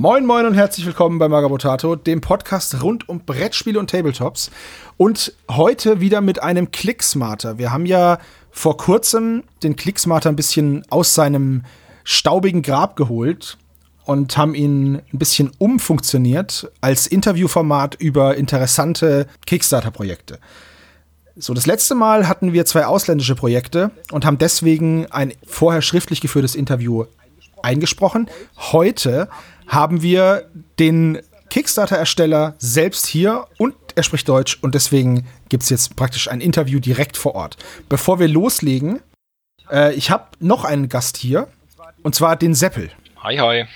Moin Moin und herzlich willkommen bei Magabotato, dem Podcast rund um Brettspiele und Tabletops. Und heute wieder mit einem Clicksmarter. Wir haben ja vor kurzem den Clicksmarter ein bisschen aus seinem staubigen Grab geholt und haben ihn ein bisschen umfunktioniert als Interviewformat über interessante Kickstarter-Projekte. So, das letzte Mal hatten wir zwei ausländische Projekte und haben deswegen ein vorher schriftlich geführtes Interview eingesprochen. Heute haben wir den Kickstarter-Ersteller selbst hier und er spricht Deutsch und deswegen gibt es jetzt praktisch ein Interview direkt vor Ort. Bevor wir loslegen, äh, ich habe noch einen Gast hier und zwar den Seppel. Hi, hi.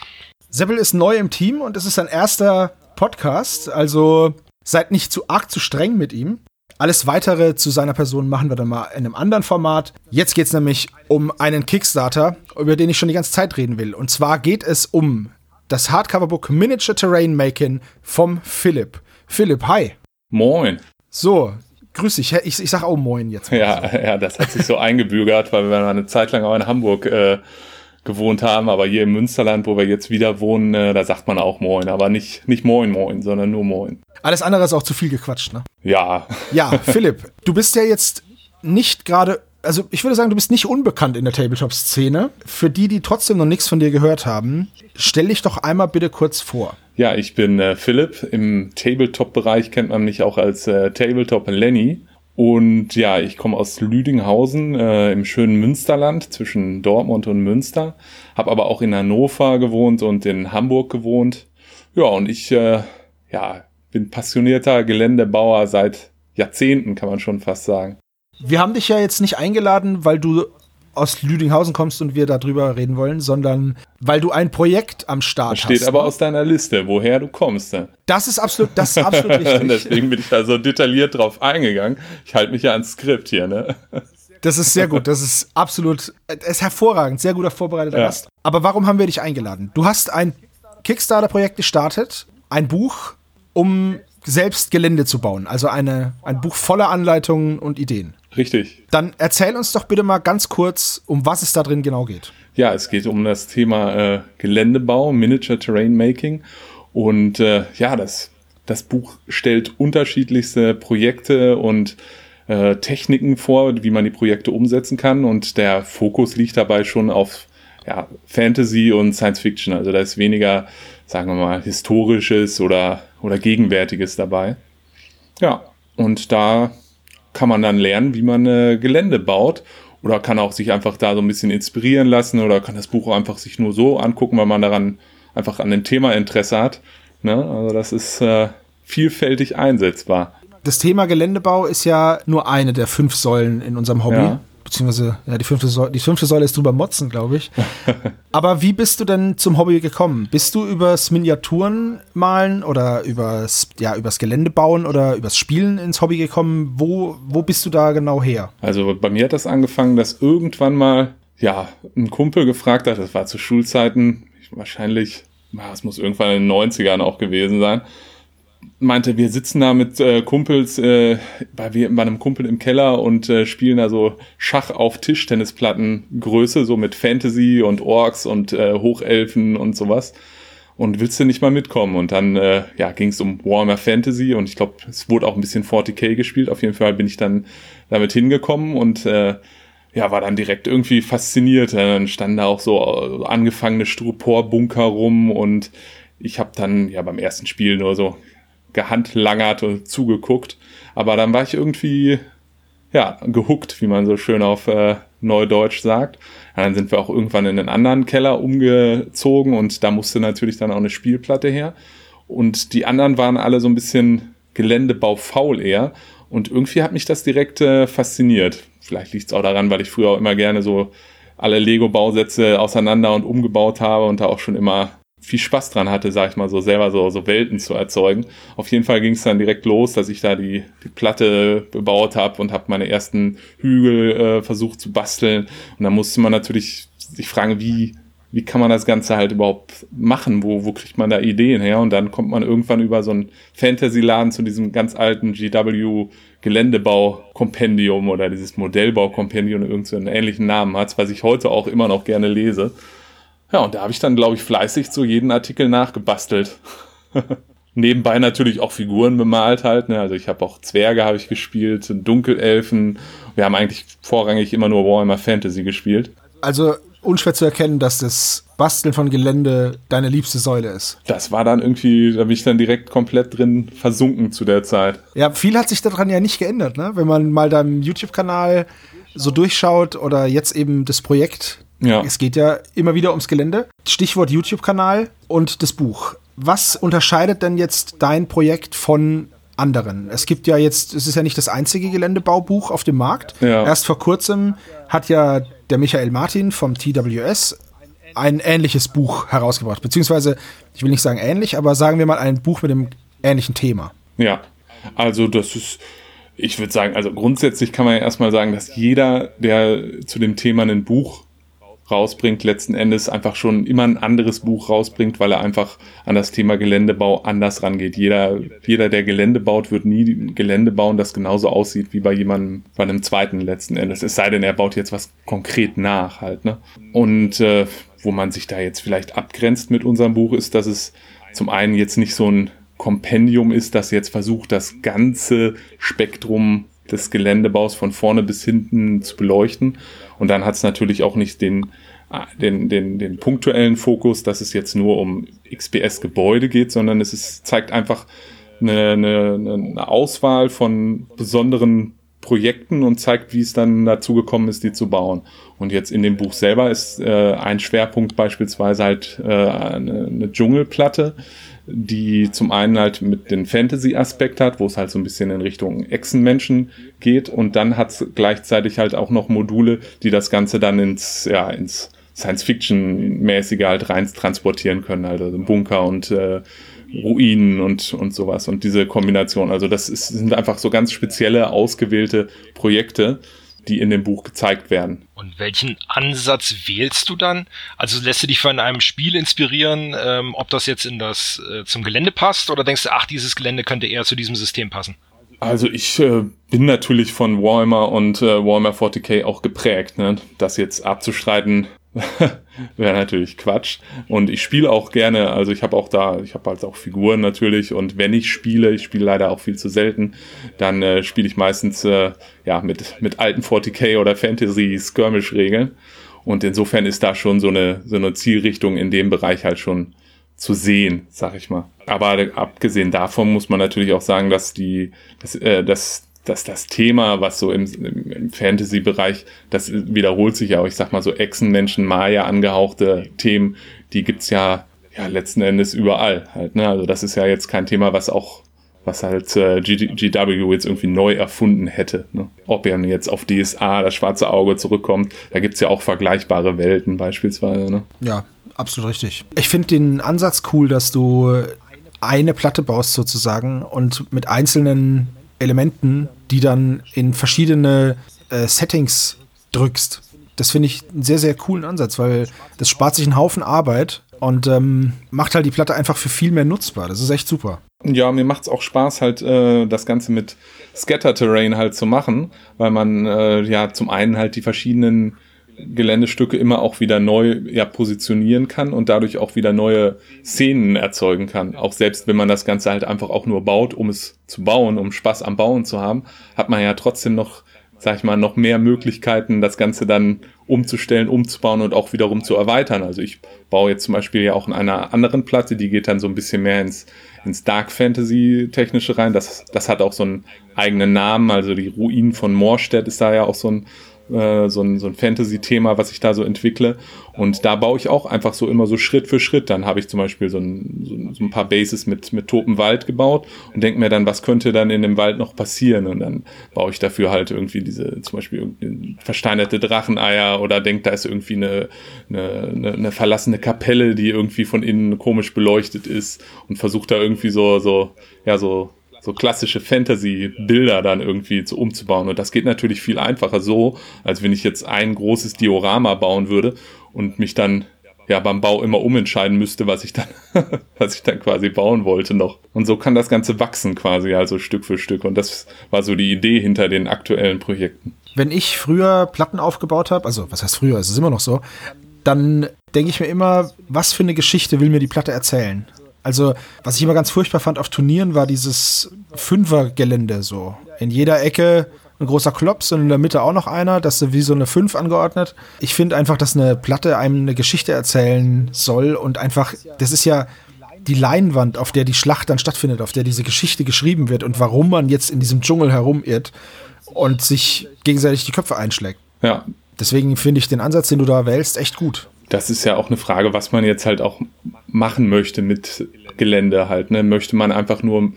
Seppel ist neu im Team und es ist sein erster Podcast, also seid nicht zu arg zu streng mit ihm. Alles weitere zu seiner Person machen wir dann mal in einem anderen Format. Jetzt geht es nämlich um einen Kickstarter, über den ich schon die ganze Zeit reden will. Und zwar geht es um das Hardcover-Book Miniature Terrain Making vom Philipp. Philipp, hi. Moin. So, grüß dich. Ich, ich sag auch Moin jetzt. Ja, ja, das hat sich so eingebürgert, weil wir eine Zeit lang auch in Hamburg äh, gewohnt haben, aber hier im Münsterland, wo wir jetzt wieder wohnen, äh, da sagt man auch Moin, aber nicht, nicht Moin Moin, sondern nur Moin. Alles andere ist auch zu viel gequatscht, ne? Ja. Ja, Philipp, du bist ja jetzt nicht gerade, also ich würde sagen, du bist nicht unbekannt in der Tabletop-Szene. Für die, die trotzdem noch nichts von dir gehört haben, stell dich doch einmal bitte kurz vor. Ja, ich bin äh, Philipp. Im Tabletop-Bereich kennt man mich auch als äh, Tabletop Lenny. Und ja, ich komme aus Lüdinghausen äh, im schönen Münsterland zwischen Dortmund und Münster. Habe aber auch in Hannover gewohnt und in Hamburg gewohnt. Ja, und ich äh, ja, bin passionierter Geländebauer seit Jahrzehnten, kann man schon fast sagen. Wir haben dich ja jetzt nicht eingeladen, weil du aus Lüdinghausen kommst und wir darüber reden wollen, sondern weil du ein Projekt am Start das steht hast. aber ne? aus deiner Liste, woher du kommst. Ne? Das ist absolut, das ist absolut richtig. Deswegen bin ich da so detailliert drauf eingegangen. Ich halte mich ja ans Skript hier, ne? Das ist sehr gut. Das ist absolut, es ist hervorragend, sehr guter vorbereiteter ja. Gast. Aber warum haben wir dich eingeladen? Du hast ein Kickstarter-Projekt gestartet, ein Buch, um selbst Gelände zu bauen. Also eine, ein Buch voller Anleitungen und Ideen. Richtig. Dann erzähl uns doch bitte mal ganz kurz, um was es da drin genau geht. Ja, es geht um das Thema äh, Geländebau, Miniature Terrain Making. Und äh, ja, das, das Buch stellt unterschiedlichste Projekte und äh, Techniken vor, wie man die Projekte umsetzen kann. Und der Fokus liegt dabei schon auf ja, Fantasy und Science Fiction. Also da ist weniger, sagen wir mal, historisches oder, oder gegenwärtiges dabei. Ja, und da kann man dann lernen, wie man äh, Gelände baut oder kann auch sich einfach da so ein bisschen inspirieren lassen oder kann das Buch einfach sich nur so angucken, weil man daran einfach an dem Thema Interesse hat. Ne? Also das ist äh, vielfältig einsetzbar. Das Thema Geländebau ist ja nur eine der fünf Säulen in unserem Hobby. Ja beziehungsweise ja, die fünfte Säule, die fünfte Säule ist drüber motzen, glaube ich. Aber wie bist du denn zum Hobby gekommen? Bist du übers Miniaturen malen oder übers, ja, übers Gelände bauen oder übers Spielen ins Hobby gekommen? Wo, wo bist du da genau her? Also bei mir hat das angefangen, dass irgendwann mal, ja, ein Kumpel gefragt hat, das war zu Schulzeiten, wahrscheinlich, es muss irgendwann in den 90ern auch gewesen sein, meinte, wir sitzen da mit äh, Kumpels äh, bei, bei einem Kumpel im Keller und äh, spielen da so Schach auf Tischtennisplattengröße, so mit Fantasy und Orks und äh, Hochelfen und sowas. Und willst du nicht mal mitkommen? Und dann äh, ja, ging es um Warhammer Fantasy und ich glaube, es wurde auch ein bisschen 40k gespielt. Auf jeden Fall bin ich dann damit hingekommen und äh, ja, war dann direkt irgendwie fasziniert. Dann standen da auch so äh, angefangene Styropor-Bunker rum und ich habe dann ja beim ersten Spiel nur so gehandlangert und zugeguckt. Aber dann war ich irgendwie, ja, gehuckt, wie man so schön auf äh, Neudeutsch sagt. Ja, dann sind wir auch irgendwann in einen anderen Keller umgezogen und da musste natürlich dann auch eine Spielplatte her. Und die anderen waren alle so ein bisschen Geländebau faul eher. Und irgendwie hat mich das direkt äh, fasziniert. Vielleicht liegt es auch daran, weil ich früher auch immer gerne so alle Lego-Bausätze auseinander und umgebaut habe und da auch schon immer viel Spaß dran hatte, sag ich mal, so selber so, so Welten zu erzeugen. Auf jeden Fall ging es dann direkt los, dass ich da die, die Platte bebaut habe und habe meine ersten Hügel äh, versucht zu basteln. Und dann musste man natürlich sich fragen, wie, wie kann man das Ganze halt überhaupt machen? Wo, wo kriegt man da Ideen her? Und dann kommt man irgendwann über so einen Fantasy-Laden zu diesem ganz alten GW Geländebau-Kompendium oder dieses Modellbau-Kompendium, irgendeinen so ähnlichen Namen hat, was ich heute auch immer noch gerne lese. Ja, und da habe ich dann, glaube ich, fleißig so jeden Artikel nachgebastelt. Nebenbei natürlich auch Figuren bemalt halt. Ne? Also ich habe auch Zwerge habe ich gespielt, Dunkelelfen. Wir haben eigentlich vorrangig immer nur Warhammer Fantasy gespielt. Also unschwer zu erkennen, dass das Basteln von Gelände deine liebste Säule ist. Das war dann irgendwie, da bin ich dann direkt komplett drin versunken zu der Zeit. Ja, viel hat sich daran ja nicht geändert, ne? Wenn man mal deinem YouTube-Kanal so durchschaut oder jetzt eben das Projekt. Ja. Es geht ja immer wieder ums Gelände. Stichwort YouTube-Kanal und das Buch. Was unterscheidet denn jetzt dein Projekt von anderen? Es gibt ja jetzt, es ist ja nicht das einzige Geländebaubuch auf dem Markt. Ja. Erst vor kurzem hat ja der Michael Martin vom TWS ein ähnliches Buch herausgebracht. Beziehungsweise, ich will nicht sagen ähnlich, aber sagen wir mal ein Buch mit einem ähnlichen Thema. Ja, also das ist, ich würde sagen, also grundsätzlich kann man ja erstmal sagen, dass jeder, der zu dem Thema ein Buch rausbringt, letzten Endes einfach schon immer ein anderes Buch rausbringt, weil er einfach an das Thema Geländebau anders rangeht. Jeder, jeder, der Gelände baut, wird nie Gelände bauen, das genauso aussieht wie bei jemandem, bei einem zweiten letzten Endes. Es sei denn, er baut jetzt was konkret nach halt, ne? Und äh, wo man sich da jetzt vielleicht abgrenzt mit unserem Buch, ist, dass es zum einen jetzt nicht so ein Kompendium ist, das jetzt versucht, das ganze Spektrum des Geländebaus von vorne bis hinten zu beleuchten. Und dann hat es natürlich auch nicht den, den, den, den punktuellen Fokus, dass es jetzt nur um XPS-Gebäude geht, sondern es ist, zeigt einfach eine, eine, eine Auswahl von besonderen Projekten und zeigt, wie es dann dazu gekommen ist, die zu bauen. Und jetzt in dem Buch selber ist äh, ein Schwerpunkt beispielsweise halt äh, eine, eine Dschungelplatte, die zum einen halt mit den Fantasy-Aspekt hat, wo es halt so ein bisschen in Richtung Echsenmenschen geht und dann hat es gleichzeitig halt auch noch Module, die das Ganze dann ins, ja, ins Science-Fiction-mäßige halt rein transportieren können, also Bunker und äh, Ruinen und, und sowas und diese Kombination. Also das ist, sind einfach so ganz spezielle, ausgewählte Projekte, die in dem Buch gezeigt werden. Und welchen Ansatz wählst du dann? Also lässt du dich von einem Spiel inspirieren, ähm, ob das jetzt in das äh, zum Gelände passt oder denkst du, ach, dieses Gelände könnte eher zu diesem System passen? Also ich äh, bin natürlich von Warhammer und äh, Warhammer 40k auch geprägt. Ne? Das jetzt abzustreiten, wäre natürlich Quatsch. Und ich spiele auch gerne, also ich habe auch da, ich habe halt auch Figuren natürlich und wenn ich spiele, ich spiele leider auch viel zu selten, dann äh, spiele ich meistens äh, ja mit, mit alten 40k oder Fantasy Skirmish-Regeln. Und insofern ist da schon so eine, so eine Zielrichtung in dem Bereich halt schon zu sehen, sag ich mal. Aber abgesehen davon muss man natürlich auch sagen, dass die, dass, äh, dass dass das Thema, was so im, im Fantasy-Bereich, das wiederholt sich ja auch, ich sag mal so Echsenmenschen, Maya angehauchte Themen, die gibt's ja, ja letzten Endes überall halt, ne? Also das ist ja jetzt kein Thema, was auch was halt äh, GW jetzt irgendwie neu erfunden hätte. Ne? Ob er jetzt auf DSA, das schwarze Auge zurückkommt, da gibt's ja auch vergleichbare Welten beispielsweise. Ne? Ja, absolut richtig. Ich finde den Ansatz cool, dass du eine Platte baust sozusagen und mit einzelnen Elementen, die dann in verschiedene äh, Settings drückst. Das finde ich einen sehr, sehr coolen Ansatz, weil das spart sich einen Haufen Arbeit und ähm, macht halt die Platte einfach für viel mehr nutzbar. Das ist echt super. Ja, mir macht es auch Spaß, halt äh, das Ganze mit Scatter-Terrain halt zu machen, weil man äh, ja zum einen halt die verschiedenen Geländestücke immer auch wieder neu ja, positionieren kann und dadurch auch wieder neue Szenen erzeugen kann. Auch selbst wenn man das Ganze halt einfach auch nur baut, um es zu bauen, um Spaß am Bauen zu haben, hat man ja trotzdem noch, sag ich mal, noch mehr Möglichkeiten, das Ganze dann umzustellen, umzubauen und auch wiederum zu erweitern. Also ich baue jetzt zum Beispiel ja auch in einer anderen Platte, die geht dann so ein bisschen mehr ins, ins Dark Fantasy technische rein. Das, das hat auch so einen eigenen Namen. Also die Ruinen von Moorstedt ist da ja auch so ein, äh, so ein, so ein Fantasy-Thema, was ich da so entwickle. Und da baue ich auch einfach so immer so Schritt für Schritt. Dann habe ich zum Beispiel so ein, so, ein paar Bases mit, mit totem Wald gebaut und denke mir dann, was könnte dann in dem Wald noch passieren? Und dann baue ich dafür halt irgendwie diese, zum Beispiel versteinerte Dracheneier oder denke, da ist irgendwie eine, eine, eine, eine verlassene Kapelle, die irgendwie von innen komisch beleuchtet ist und versuche da irgendwie so, so, ja, so so klassische Fantasy-Bilder dann irgendwie zu, umzubauen. Und das geht natürlich viel einfacher so, als wenn ich jetzt ein großes Diorama bauen würde und mich dann ja beim Bau immer umentscheiden müsste, was ich dann, was ich dann quasi bauen wollte noch. Und so kann das Ganze wachsen quasi, also Stück für Stück. Und das war so die Idee hinter den aktuellen Projekten. Wenn ich früher Platten aufgebaut habe, also was heißt früher, es ist immer noch so, dann denke ich mir immer, was für eine Geschichte will mir die Platte erzählen? Also, was ich immer ganz furchtbar fand auf Turnieren, war dieses Fünfergelände so. In jeder Ecke ein großer Klops und in der Mitte auch noch einer, das ist wie so eine Fünf angeordnet. Ich finde einfach, dass eine Platte einem eine Geschichte erzählen soll und einfach, das ist ja die Leinwand, auf der die Schlacht dann stattfindet, auf der diese Geschichte geschrieben wird und warum man jetzt in diesem Dschungel herumirrt und sich gegenseitig die Köpfe einschlägt. Ja. Deswegen finde ich den Ansatz, den du da wählst, echt gut. Das ist ja auch eine Frage, was man jetzt halt auch machen möchte mit Gelände halt. Ne? Möchte man einfach nur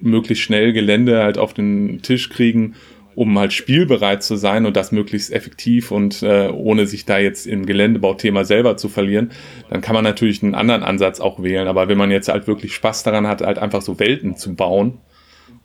möglichst schnell Gelände halt auf den Tisch kriegen um halt spielbereit zu sein und das möglichst effektiv und äh, ohne sich da jetzt im Geländebauthema selber zu verlieren, dann kann man natürlich einen anderen Ansatz auch wählen. Aber wenn man jetzt halt wirklich Spaß daran hat, halt einfach so Welten zu bauen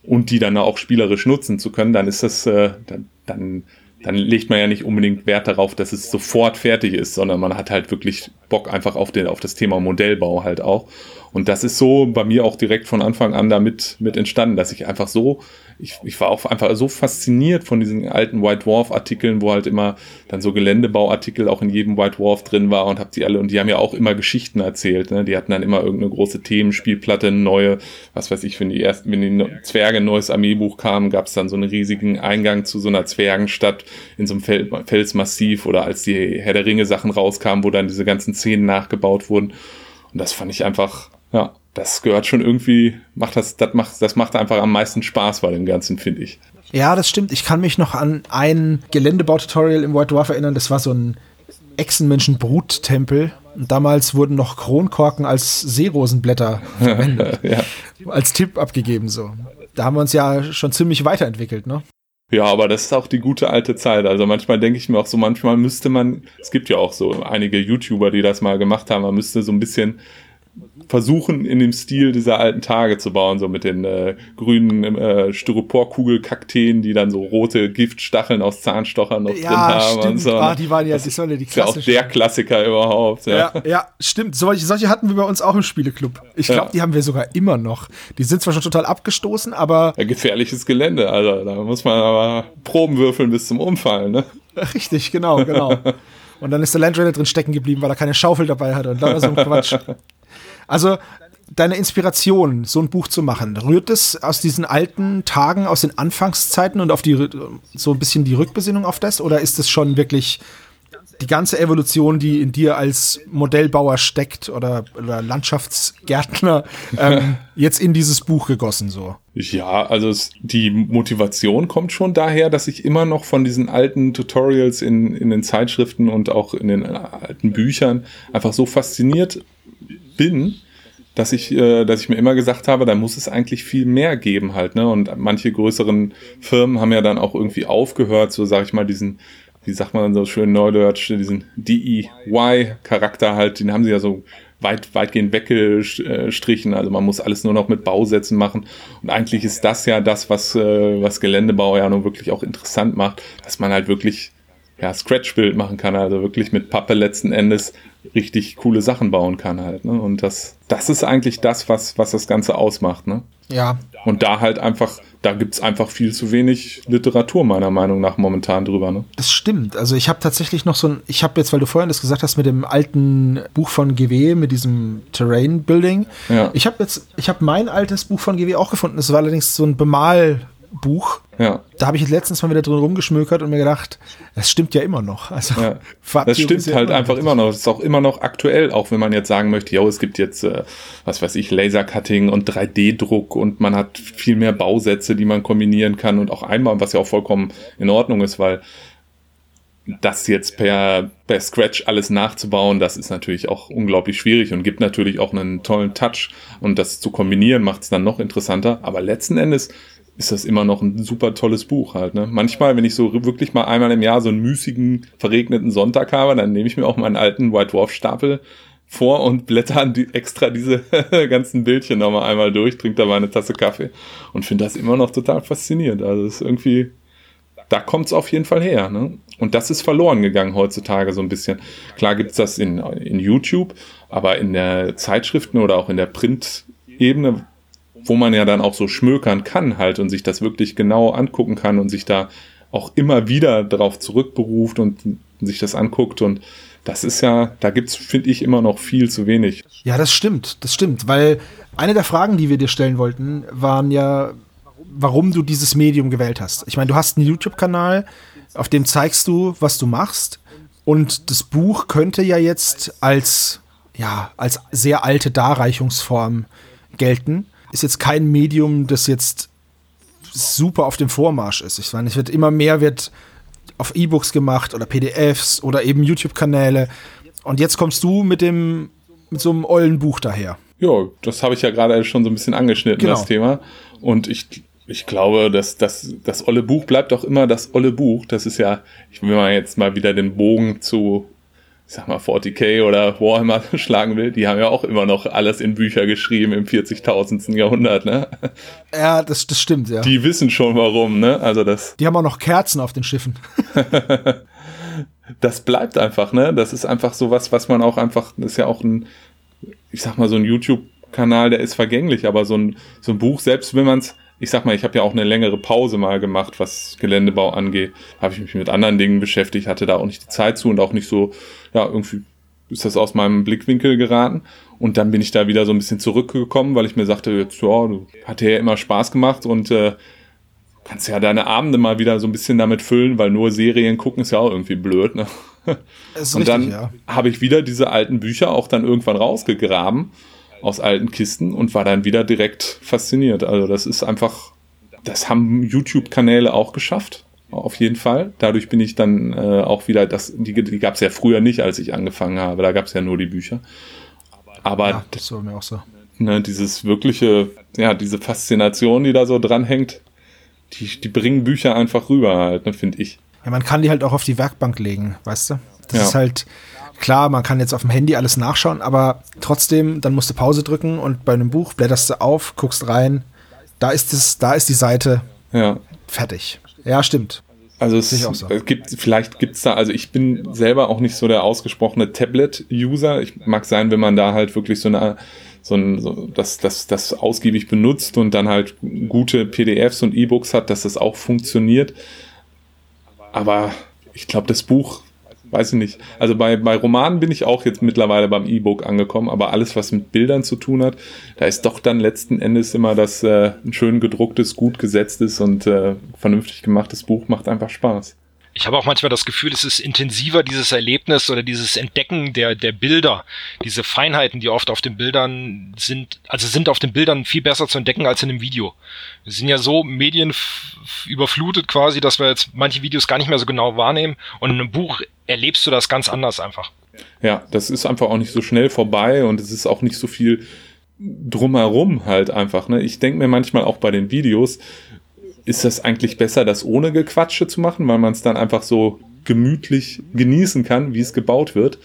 und die dann auch spielerisch nutzen zu können, dann ist das, äh, dann, dann, dann legt man ja nicht unbedingt Wert darauf, dass es sofort fertig ist, sondern man hat halt wirklich Bock einfach auf, den, auf das Thema Modellbau halt auch. Und das ist so bei mir auch direkt von Anfang an damit mit entstanden, dass ich einfach so ich, ich war auch einfach so fasziniert von diesen alten White Dwarf Artikeln, wo halt immer dann so Geländebauartikel auch in jedem White Dwarf drin war und hab die alle und die haben ja auch immer Geschichten erzählt. Ne? Die hatten dann immer irgendeine große Themenspielplatte, neue, was weiß ich, wenn die ersten, wenn die Zwerge ein neues Armeebuch kamen, gab es dann so einen riesigen Eingang zu so einer Zwergenstadt in so einem Fel Felsmassiv oder als die Herr der Ringe Sachen rauskamen, wo dann diese ganzen Szenen nachgebaut wurden. Und das fand ich einfach, ja, das gehört schon irgendwie, macht das, das macht, das macht einfach am meisten Spaß bei dem Ganzen, finde ich. Ja, das stimmt. Ich kann mich noch an ein Geländebaututorial im White Dwarf erinnern. Das war so ein Echsenmenschen-Bruttempel. Damals wurden noch Kronkorken als Seerosenblätter verwendet. ja. Als Tipp abgegeben, so. Da haben wir uns ja schon ziemlich weiterentwickelt, ne? Ja, aber das ist auch die gute alte Zeit. Also manchmal denke ich mir auch so, manchmal müsste man, es gibt ja auch so einige YouTuber, die das mal gemacht haben, man müsste so ein bisschen versuchen, in dem Stil dieser alten Tage zu bauen, so mit den äh, grünen äh, Styroporkugelkakteen, die dann so rote Giftstacheln aus Zahnstochern noch ja, drin haben. Stimmt. Und so. Ah, die waren ja, das, waren ja die klassischen. Ist ja auch der Klassiker überhaupt. Ja, ja, ja stimmt. Solche, solche hatten wir bei uns auch im Spieleklub. Ich glaube, ja. die haben wir sogar immer noch. Die sind zwar schon total abgestoßen, aber. Ja, gefährliches Gelände, also da muss man aber Proben würfeln bis zum Umfallen, ne? Richtig, genau, genau. Und dann ist der Landraider drin stecken geblieben, weil er keine Schaufel dabei hatte und da war so ein Quatsch. Also deine Inspiration, so ein Buch zu machen, rührt es aus diesen alten Tagen, aus den Anfangszeiten und auf die so ein bisschen die Rückbesinnung auf das? Oder ist es schon wirklich die ganze Evolution, die in dir als Modellbauer steckt oder, oder Landschaftsgärtner, ähm, jetzt in dieses Buch gegossen so? Ja, also es, die Motivation kommt schon daher, dass ich immer noch von diesen alten Tutorials in, in den Zeitschriften und auch in den alten Büchern einfach so fasziniert bin, dass ich, äh, dass ich mir immer gesagt habe, da muss es eigentlich viel mehr geben halt, ne? Und manche größeren Firmen haben ja dann auch irgendwie aufgehört, so sag ich mal, diesen, wie sagt man so schön neudeutsch, diesen DEY-Charakter halt, den haben sie ja so weit, weitgehend weggestrichen. Also man muss alles nur noch mit Bausätzen machen. Und eigentlich ist das ja das, was, äh, was Geländebau ja nun wirklich auch interessant macht, dass man halt wirklich ja, Scratch-Bild machen kann, also wirklich mit Pappe letzten Endes richtig coole Sachen bauen kann halt. Ne? Und das, das ist eigentlich das, was, was das Ganze ausmacht. Ne? Ja. Und da halt einfach, da gibt's einfach viel zu wenig Literatur meiner Meinung nach momentan drüber. Ne? Das stimmt. Also ich habe tatsächlich noch so ein, ich habe jetzt, weil du vorhin das gesagt hast mit dem alten Buch von GW, mit diesem Terrain Building. Ja. Ich habe jetzt, ich habe mein altes Buch von GW auch gefunden. Es war allerdings so ein Bemal Buch. Ja. Da habe ich letztens mal wieder drin rumgeschmökert und mir gedacht, das stimmt ja immer noch. Also, ja. Das stimmt halt immer einfach immer noch. Das ist auch immer noch aktuell, auch wenn man jetzt sagen möchte, ja, es gibt jetzt, äh, was weiß ich, Lasercutting und 3D-Druck und man hat viel mehr Bausätze, die man kombinieren kann und auch einmal, was ja auch vollkommen in Ordnung ist, weil das jetzt per, per Scratch alles nachzubauen, das ist natürlich auch unglaublich schwierig und gibt natürlich auch einen tollen Touch und das zu kombinieren macht es dann noch interessanter. Aber letzten Endes ist das immer noch ein super tolles Buch halt. Ne? Manchmal, wenn ich so wirklich mal einmal im Jahr so einen müßigen, verregneten Sonntag habe, dann nehme ich mir auch meinen alten White Dwarf Stapel vor und blätter die, extra diese ganzen Bildchen nochmal einmal durch, trinke dabei eine Tasse Kaffee und finde das immer noch total faszinierend. Also es ist irgendwie, da kommt es auf jeden Fall her. Ne? Und das ist verloren gegangen heutzutage so ein bisschen. Klar gibt's das in, in YouTube, aber in der Zeitschriften oder auch in der Print-Ebene wo man ja dann auch so schmökern kann halt und sich das wirklich genau angucken kann und sich da auch immer wieder darauf zurückberuft und sich das anguckt und Das ist ja, da gibt's, finde ich, immer noch viel zu wenig. Ja, das stimmt, das stimmt, weil eine der Fragen, die wir dir stellen wollten, waren ja, warum du dieses Medium gewählt hast. Ich meine, du hast einen YouTube-Kanal, auf dem zeigst du, was du machst. Und das Buch könnte ja jetzt als, ja, als sehr alte Darreichungsform gelten. Ist jetzt kein Medium, das jetzt super auf dem Vormarsch ist. Ich meine, es wird immer mehr wird auf E-Books gemacht oder PDFs oder eben YouTube-Kanäle. Und jetzt kommst du mit dem mit so einem ollen Buch daher. Ja, das habe ich ja gerade schon so ein bisschen angeschnitten, genau. das Thema. Und ich, ich glaube, dass das, das olle Buch bleibt auch immer das olle Buch. Das ist ja, ich will mal jetzt mal wieder den Bogen zu, ich sag mal, 40k oder Warhammer schlagen will. Die haben ja auch immer noch alles in Bücher geschrieben im 40.000. Jahrhundert, ne? Ja, das, das stimmt, ja. Die wissen schon warum, ne? Also das. Die haben auch noch Kerzen auf den Schiffen. das bleibt einfach, ne? Das ist einfach sowas, was man auch einfach, das ist ja auch ein, ich sag mal, so ein YouTube-Kanal, der ist vergänglich, aber so ein, so ein Buch, selbst wenn man es, ich sag mal, ich habe ja auch eine längere Pause mal gemacht, was Geländebau angeht, habe ich mich mit anderen Dingen beschäftigt, hatte da auch nicht die Zeit zu und auch nicht so, ja, irgendwie ist das aus meinem Blickwinkel geraten. Und dann bin ich da wieder so ein bisschen zurückgekommen, weil ich mir sagte, jetzt, ja, du hat ja immer Spaß gemacht und äh, kannst ja deine Abende mal wieder so ein bisschen damit füllen, weil nur Serien gucken ist ja auch irgendwie blöd. Ne? und richtig, dann ja. habe ich wieder diese alten Bücher auch dann irgendwann rausgegraben aus alten Kisten und war dann wieder direkt fasziniert. Also das ist einfach, das haben YouTube-Kanäle auch geschafft. Auf jeden Fall. Dadurch bin ich dann äh, auch wieder, das, die, die gab es ja früher nicht, als ich angefangen habe. Da gab es ja nur die Bücher. Aber ja, das war mir auch so. Ne, dieses wirkliche, ja, diese Faszination, die da so dranhängt, die, die bringen Bücher einfach rüber halt, ne, finde ich. Ja, man kann die halt auch auf die Werkbank legen, weißt du? Das ja. ist halt, klar, man kann jetzt auf dem Handy alles nachschauen, aber trotzdem, dann musst du Pause drücken und bei einem Buch blätterst du auf, guckst rein, da ist es, da ist die Seite ja. fertig. Ja, stimmt. Also es, so. es gibt, vielleicht gibt's da, also ich bin selber auch nicht so der ausgesprochene Tablet-User. Ich mag sein, wenn man da halt wirklich so eine so ein, so, das, das, das ausgiebig benutzt und dann halt gute PDFs und E-Books hat, dass das auch funktioniert. Aber ich glaube, das Buch, weiß ich nicht. Also bei, bei Romanen bin ich auch jetzt mittlerweile beim E-Book angekommen, aber alles, was mit Bildern zu tun hat, da ist doch dann letzten Endes immer das äh, ein schön gedrucktes, gut gesetztes und äh, vernünftig gemachtes Buch macht einfach Spaß ich habe auch manchmal das Gefühl, es ist intensiver, dieses Erlebnis oder dieses Entdecken der, der Bilder, diese Feinheiten, die oft auf den Bildern sind, also sind auf den Bildern viel besser zu entdecken als in einem Video. Wir sind ja so Medien überflutet quasi, dass wir jetzt manche Videos gar nicht mehr so genau wahrnehmen und in einem Buch erlebst du das ganz anders einfach. Ja, das ist einfach auch nicht so schnell vorbei und es ist auch nicht so viel drumherum halt einfach. Ne? Ich denke mir manchmal auch bei den Videos, ist das eigentlich besser, das ohne Gequatsche zu machen, weil man es dann einfach so gemütlich genießen kann, wie es gebaut wird.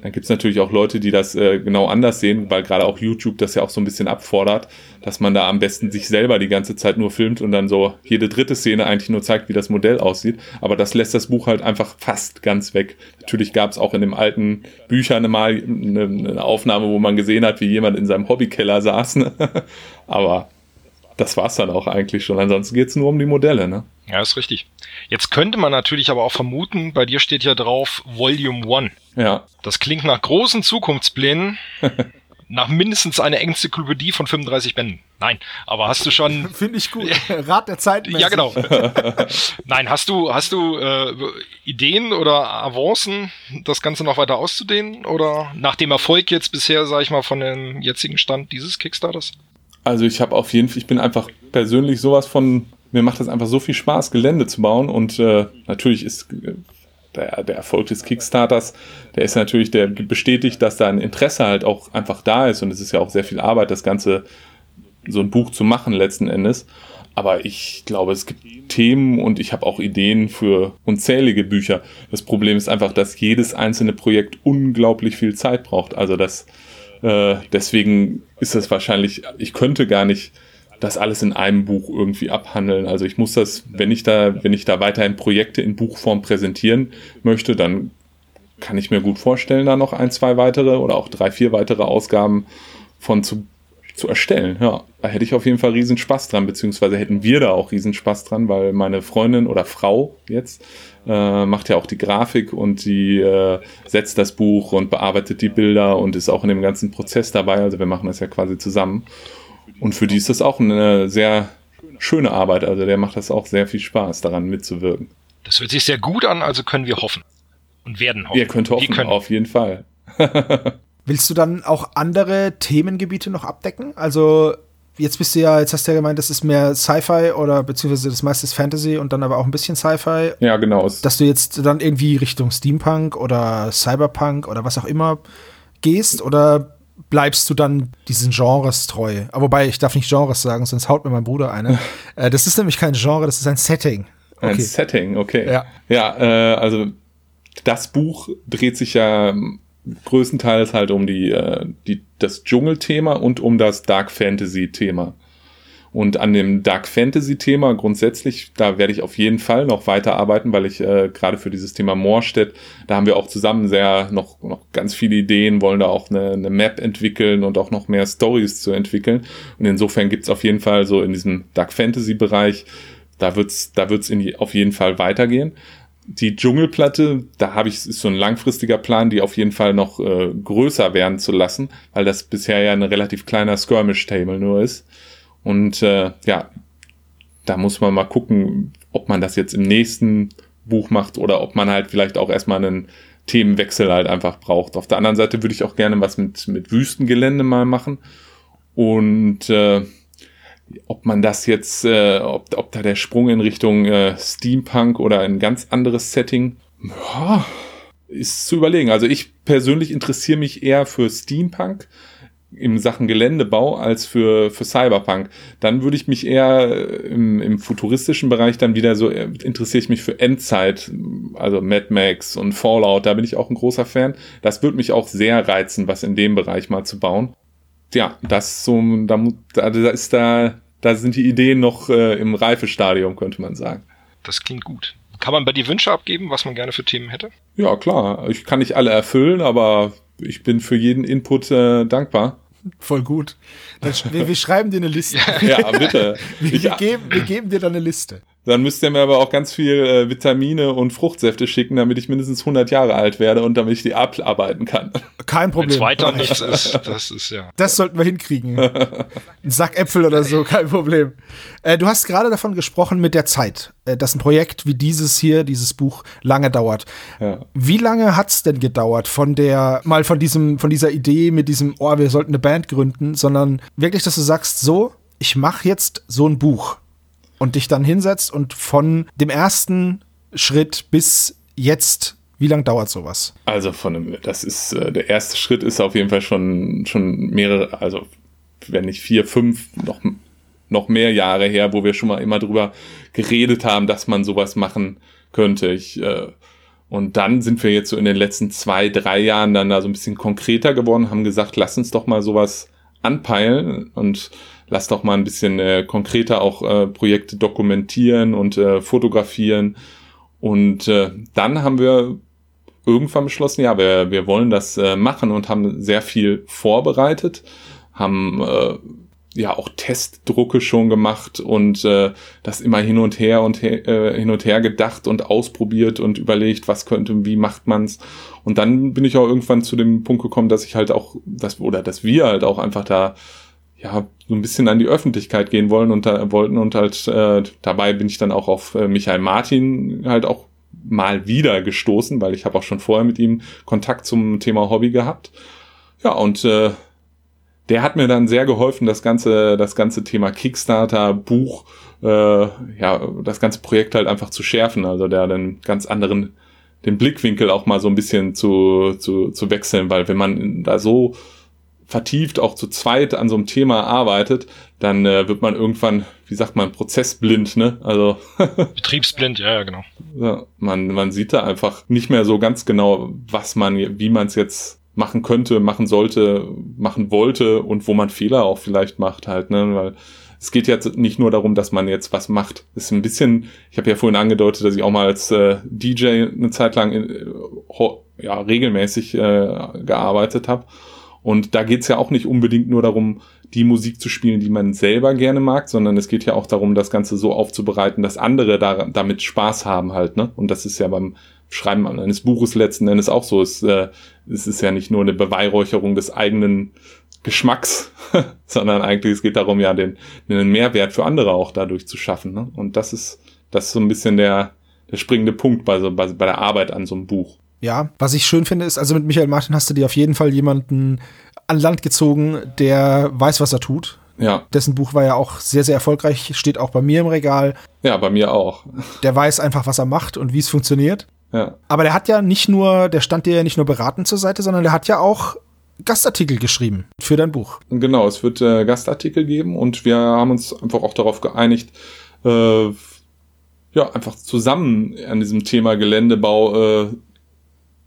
Dann gibt es natürlich auch Leute, die das äh, genau anders sehen, weil gerade auch YouTube das ja auch so ein bisschen abfordert, dass man da am besten sich selber die ganze Zeit nur filmt und dann so jede dritte Szene eigentlich nur zeigt, wie das Modell aussieht. Aber das lässt das Buch halt einfach fast ganz weg. Natürlich gab es auch in den alten Büchern mal eine, eine, Aufnahme, wo man gesehen hat, wie jemand in seinem Hobbykeller saß. Ne? Aber das war's dann auch eigentlich schon. Ansonsten geht's nur um die Modelle, ne? Ja, ist richtig. Jetzt könnte man natürlich aber auch vermuten, bei dir steht ja drauf Volume One. Ja. Das klingt nach großen Zukunftsplänen. nach mindestens einer Enzyklopädie von 35 Bänden. Nein, aber hast du schon. Finde ich gut. Rat der Zeit. Ja, genau. Nein, hast du, hast du äh, Ideen oder Avancen, das Ganze noch weiter auszudehnen? Oder nach dem Erfolg jetzt bisher, sag ich mal, von dem jetzigen Stand dieses Kickstarters? Also ich habe auf jeden Fall, ich bin einfach persönlich sowas von, mir macht das einfach so viel Spaß, Gelände zu bauen und äh, natürlich ist äh, der, der Erfolg des Kickstarters, der ist natürlich, der bestätigt, dass da ein Interesse halt auch einfach da ist und es ist ja auch sehr viel Arbeit, das Ganze so ein Buch zu machen letzten Endes. Aber ich glaube, es gibt Themen und ich habe auch Ideen für unzählige Bücher. Das Problem ist einfach, dass jedes einzelne Projekt unglaublich viel Zeit braucht. Also das äh, deswegen ist das wahrscheinlich, ich könnte gar nicht das alles in einem Buch irgendwie abhandeln. Also ich muss das, wenn ich da, wenn ich da weiterhin Projekte in Buchform präsentieren möchte, dann kann ich mir gut vorstellen, da noch ein, zwei weitere oder auch drei, vier weitere Ausgaben von zu zu erstellen. Ja, da hätte ich auf jeden Fall riesen Spaß dran, beziehungsweise hätten wir da auch riesen Spaß dran, weil meine Freundin oder Frau jetzt äh, macht ja auch die Grafik und die äh, setzt das Buch und bearbeitet die Bilder und ist auch in dem ganzen Prozess dabei. Also wir machen das ja quasi zusammen. Und für die ist das auch eine sehr schöne Arbeit. Also der macht das auch sehr viel Spaß, daran mitzuwirken. Das hört sich sehr gut an, also können wir hoffen. Und werden hoffen. Ihr könnt hoffen, können. auf jeden Fall. Willst du dann auch andere Themengebiete noch abdecken? Also jetzt bist du ja, jetzt hast du ja gemeint, das ist mehr Sci-Fi oder beziehungsweise das meiste ist Fantasy und dann aber auch ein bisschen Sci-Fi. Ja, genau. Dass du jetzt dann irgendwie Richtung Steampunk oder Cyberpunk oder was auch immer gehst oder bleibst du dann diesen Genres treu? Aber wobei, ich darf nicht Genres sagen, sonst haut mir mein Bruder eine. äh, das ist nämlich kein Genre, das ist ein Setting. Okay. Ein Setting, okay. Ja, ja äh, also das Buch dreht sich ja größtenteils halt um die, äh, die, das Dschungelthema und um das Dark Fantasy-Thema. Und an dem Dark Fantasy-Thema grundsätzlich, da werde ich auf jeden Fall noch weiterarbeiten, weil ich äh, gerade für dieses Thema Moorstedt, da haben wir auch zusammen sehr noch, noch ganz viele Ideen, wollen da auch eine, eine Map entwickeln und auch noch mehr Stories zu entwickeln. Und insofern gibt's auf jeden Fall so in diesem Dark Fantasy-Bereich, da wird's, da wird's auf jeden Fall weitergehen die Dschungelplatte, da habe ich ist so ein langfristiger Plan, die auf jeden Fall noch äh, größer werden zu lassen, weil das bisher ja ein relativ kleiner Skirmish-Table nur ist. Und äh, ja, da muss man mal gucken, ob man das jetzt im nächsten Buch macht oder ob man halt vielleicht auch erstmal einen Themenwechsel halt einfach braucht. Auf der anderen Seite würde ich auch gerne was mit, mit Wüstengelände mal machen. Und äh, ob man das jetzt, äh, ob, ob da der Sprung in Richtung äh, Steampunk oder ein ganz anderes Setting, ja, ist zu überlegen. Also ich persönlich interessiere mich eher für Steampunk im Sachen Geländebau als für, für Cyberpunk. Dann würde ich mich eher im, im futuristischen Bereich dann wieder so, äh, interessiere ich mich für Endzeit, also Mad Max und Fallout, da bin ich auch ein großer Fan. Das würde mich auch sehr reizen, was in dem Bereich mal zu bauen ja, das so, da, da ist da, da sind die Ideen noch äh, im Reifestadium, könnte man sagen. Das klingt gut. Kann man bei dir Wünsche abgeben, was man gerne für Themen hätte? Ja, klar. Ich kann nicht alle erfüllen, aber ich bin für jeden Input äh, dankbar. Voll gut. Dann, wir, wir, schreiben dir eine Liste. ja, bitte. wir, wir, geben, wir geben dir dann eine Liste. Dann müsst ihr mir aber auch ganz viel äh, Vitamine und Fruchtsäfte schicken, damit ich mindestens 100 Jahre alt werde und damit ich die abarbeiten kann. Kein Problem. Weiter nichts ist, das ist ja. Das sollten wir hinkriegen. Ein Sack Äpfel oder so, kein Problem. Äh, du hast gerade davon gesprochen mit der Zeit, äh, dass ein Projekt wie dieses hier, dieses Buch, lange dauert. Ja. Wie lange hat's denn gedauert von der, mal von diesem, von dieser Idee mit diesem, oh, wir sollten eine Band gründen, sondern wirklich, dass du sagst, so, ich mache jetzt so ein Buch und dich dann hinsetzt und von dem ersten Schritt bis jetzt wie lange dauert sowas? Also von einem, das ist äh, der erste Schritt ist auf jeden Fall schon schon mehrere, also wenn nicht vier, fünf, noch noch mehr Jahre her, wo wir schon mal immer drüber geredet haben, dass man sowas machen könnte. Ich äh, und dann sind wir jetzt so in den letzten zwei, drei Jahren dann da so ein bisschen konkreter geworden, haben gesagt, lass uns doch mal sowas anpeilen und lass doch mal ein bisschen äh, konkreter auch äh, Projekte dokumentieren und äh, fotografieren. Und äh, dann haben wir irgendwann beschlossen, ja, wir, wir wollen das äh, machen und haben sehr viel vorbereitet, haben äh, ja auch Testdrucke schon gemacht und äh, das immer hin und her und her, äh, hin und her gedacht und ausprobiert und überlegt, was könnte, wie macht man's. Und dann bin ich auch irgendwann zu dem Punkt gekommen, dass ich halt auch, dass oder dass wir halt auch einfach da ja so ein bisschen an die Öffentlichkeit gehen wollen und da wollten und halt äh, dabei bin ich dann auch auf äh, Michael Martin halt auch mal wieder gestoßen, weil ich habe auch schon vorher mit ihm Kontakt zum Thema Hobby gehabt. Ja, und äh, der hat mir dann sehr geholfen, das ganze, das ganze Thema Kickstarter, Buch, äh, ja, das ganze Projekt halt einfach zu schärfen. Also der dann ganz anderen, den Blickwinkel auch mal so ein bisschen zu, zu, zu wechseln, weil wenn man da so vertieft auch zu zweit an so einem Thema arbeitet, dann äh, wird man irgendwann, wie sagt man, prozessblind, ne? Also betriebsblind, ja, ja, genau. Ja, man man sieht da einfach nicht mehr so ganz genau, was man wie man es jetzt machen könnte, machen sollte, machen wollte und wo man Fehler auch vielleicht macht halt, ne, weil es geht jetzt nicht nur darum, dass man jetzt was macht. Es ist ein bisschen, ich habe ja vorhin angedeutet, dass ich auch mal als äh, DJ eine Zeit lang in, ja regelmäßig äh, gearbeitet habe Und da geht's ja auch nicht unbedingt nur darum, die Musik zu spielen, die man selber gerne mag, sondern es geht ja auch darum, das Ganze so aufzubereiten, dass andere da, damit Spaß haben halt. Ne? Und das ist ja beim Schreiben eines Buches letzten Endes auch so. Es, äh, es ist ja nicht nur eine Beweihräucherung des eigenen Geschmacks, sondern eigentlich es geht darum, ja, den, den Mehrwert für andere auch dadurch zu schaffen. Ne? Und das ist, das ist so ein bisschen der, der springende Punkt bei, so, bei, bei der Arbeit an so einem Buch. Ja, was ich schön finde, ist, also mit Michael Martin hast du dir auf jeden Fall jemanden an Land gezogen, der weiß, was er tut. Ja. Dessen Buch war ja auch sehr, sehr erfolgreich, steht auch bei mir im Regal. Ja, bei mir auch. Der weiß einfach, was er macht und wie es funktioniert. Ja. Aber der hat ja nicht nur, der stand dir ja nicht nur beratend zur Seite, sondern der hat ja auch Gastartikel geschrieben für dein Buch. Genau, es wird äh, Gastartikel geben und wir haben uns einfach auch darauf geeinigt, äh, ja, einfach zusammen an diesem Thema Geländebau äh,